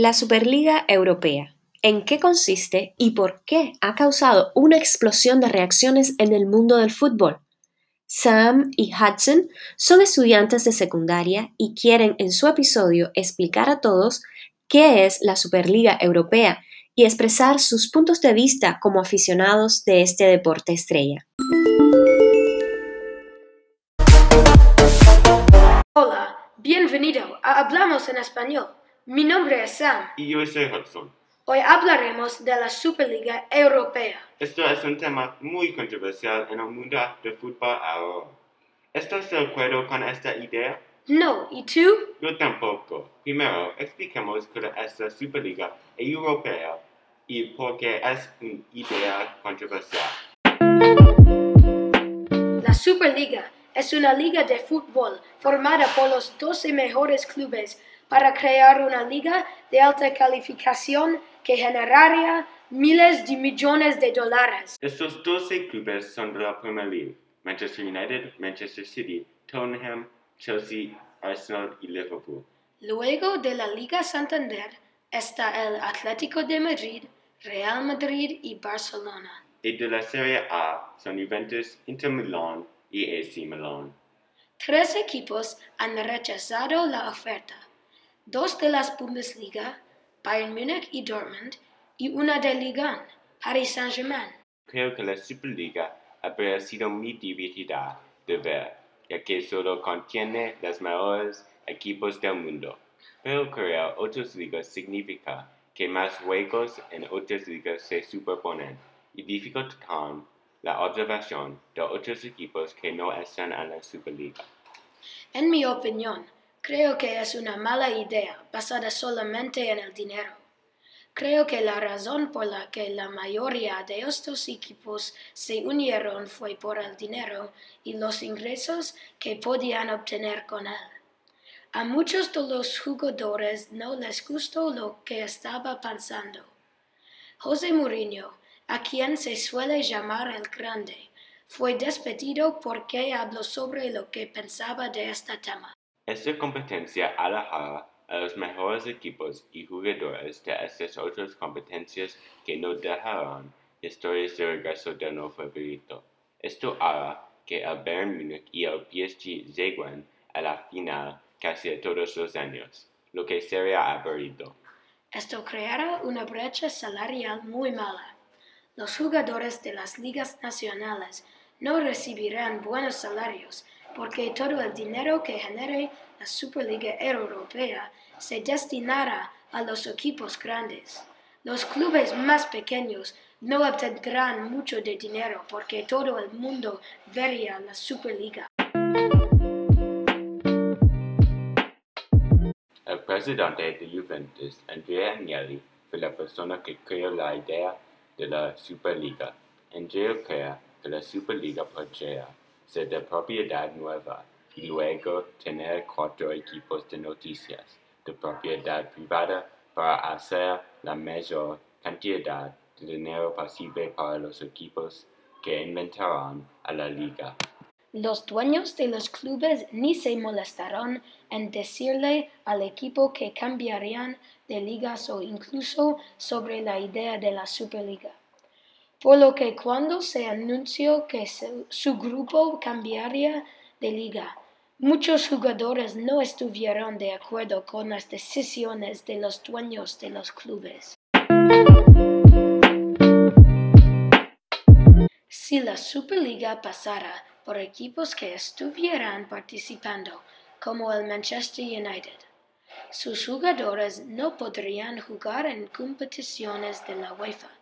La Superliga Europea. ¿En qué consiste y por qué ha causado una explosión de reacciones en el mundo del fútbol? Sam y Hudson son estudiantes de secundaria y quieren en su episodio explicar a todos qué es la Superliga Europea y expresar sus puntos de vista como aficionados de este deporte estrella. Hola, bienvenido a Hablamos en Español. Mi nombre es Sam. Y yo soy Hudson. Hoy hablaremos de la Superliga Europea. Esto es un tema muy controversial en el mundo del fútbol ahora. ¿Estás de acuerdo con esta idea? No, ¿y tú? Yo tampoco. Primero, expliquemos qué es la Superliga Europea y por qué es una idea controversial. La Superliga es una liga de fútbol formada por los 12 mejores clubes para crear una liga de alta calificación que generaría miles de millones de dólares. Estos 12 clubes son de la Premier League. Manchester United, Manchester City, Tottenham, Chelsea, Arsenal y Liverpool. Luego de la Liga Santander está el Atlético de Madrid, Real Madrid y Barcelona. Y de la Serie A son Juventus, Inter Milan y AC Milan. Tres equipos han rechazado la oferta dos de las Bundesliga, Bayern Múnich y Dortmund, y una de Liga, Paris Saint-Germain. Creo que la Superliga habría sido muy divertida de ver, ya que solo contiene los mejores equipos del mundo. Pero crear otras ligas significa que más juegos en otras ligas se superponen y dificultan la observación de otros equipos que no están en la Superliga. En mi opinión, Creo que es una mala idea basada solamente en el dinero. Creo que la razón por la que la mayoría de estos equipos se unieron fue por el dinero y los ingresos que podían obtener con él. A muchos de los jugadores no les gustó lo que estaba pensando. José Mourinho, a quien se suele llamar el Grande, fue despedido porque habló sobre lo que pensaba de este tema. Esta competencia alejará a los mejores equipos y jugadores de estas otras competencias que no dejarán historias de regreso de no favorito. Esto hará que el Bayern Múnich y el PSG lleguen a la final casi todos los años, lo que sería aburrido. Esto creará una brecha salarial muy mala. Los jugadores de las ligas nacionales no recibirán buenos salarios porque todo el dinero que genere la Superliga Europea se destinará a los equipos grandes. Los clubes más pequeños no obtendrán mucho de dinero porque todo el mundo vería la Superliga. El presidente de Juventus, Andrea Agnelli, fue la persona que creó la idea de la Superliga. Andrea crea que la Superliga podría ser de propiedad nueva y luego tener cuatro equipos de noticias de propiedad privada para hacer la mayor cantidad de dinero posible para los equipos que inventarán a la liga. Los dueños de los clubes ni se molestarán en decirle al equipo que cambiarían de ligas o incluso sobre la idea de la Superliga por lo que cuando se anunció que su, grupo cambiaría de liga, muchos jugadores no estuvieron de acuerdo con las decisiones de los dueños de los clubes. Si la Superliga pasara por equipos que estuvieran participando, como el Manchester United, sus jugadores no podrían jugar en competiciones de la UEFA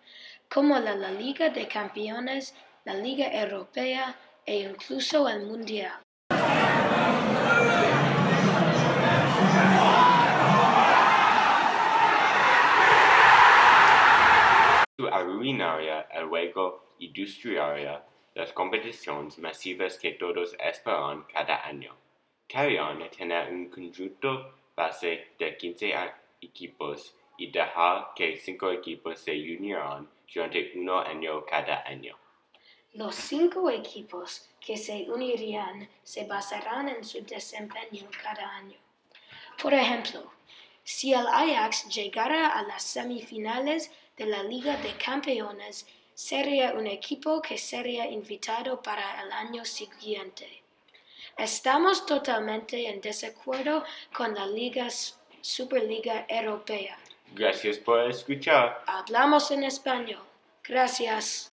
como la, Liga de Campeones, la Liga Europea e incluso el Mundial. arruinaría el juego y destruiría las competiciones masivas que todos esperan cada año. Querían tener un conjunto base de 15 equipos y dejar que cinco equipos se unieran durante un año cada año. Los cinco equipos que se unirían se basarán en su desempeño cada año. Por ejemplo, Si el Ajax llegara a las semifinales de la Liga de Campeones, sería un equipo que sería invitado para el año siguiente. Estamos totalmente en desacuerdo con la Liga Superliga Europea. Gracias por escuchar. Hablamos en español. Gracias.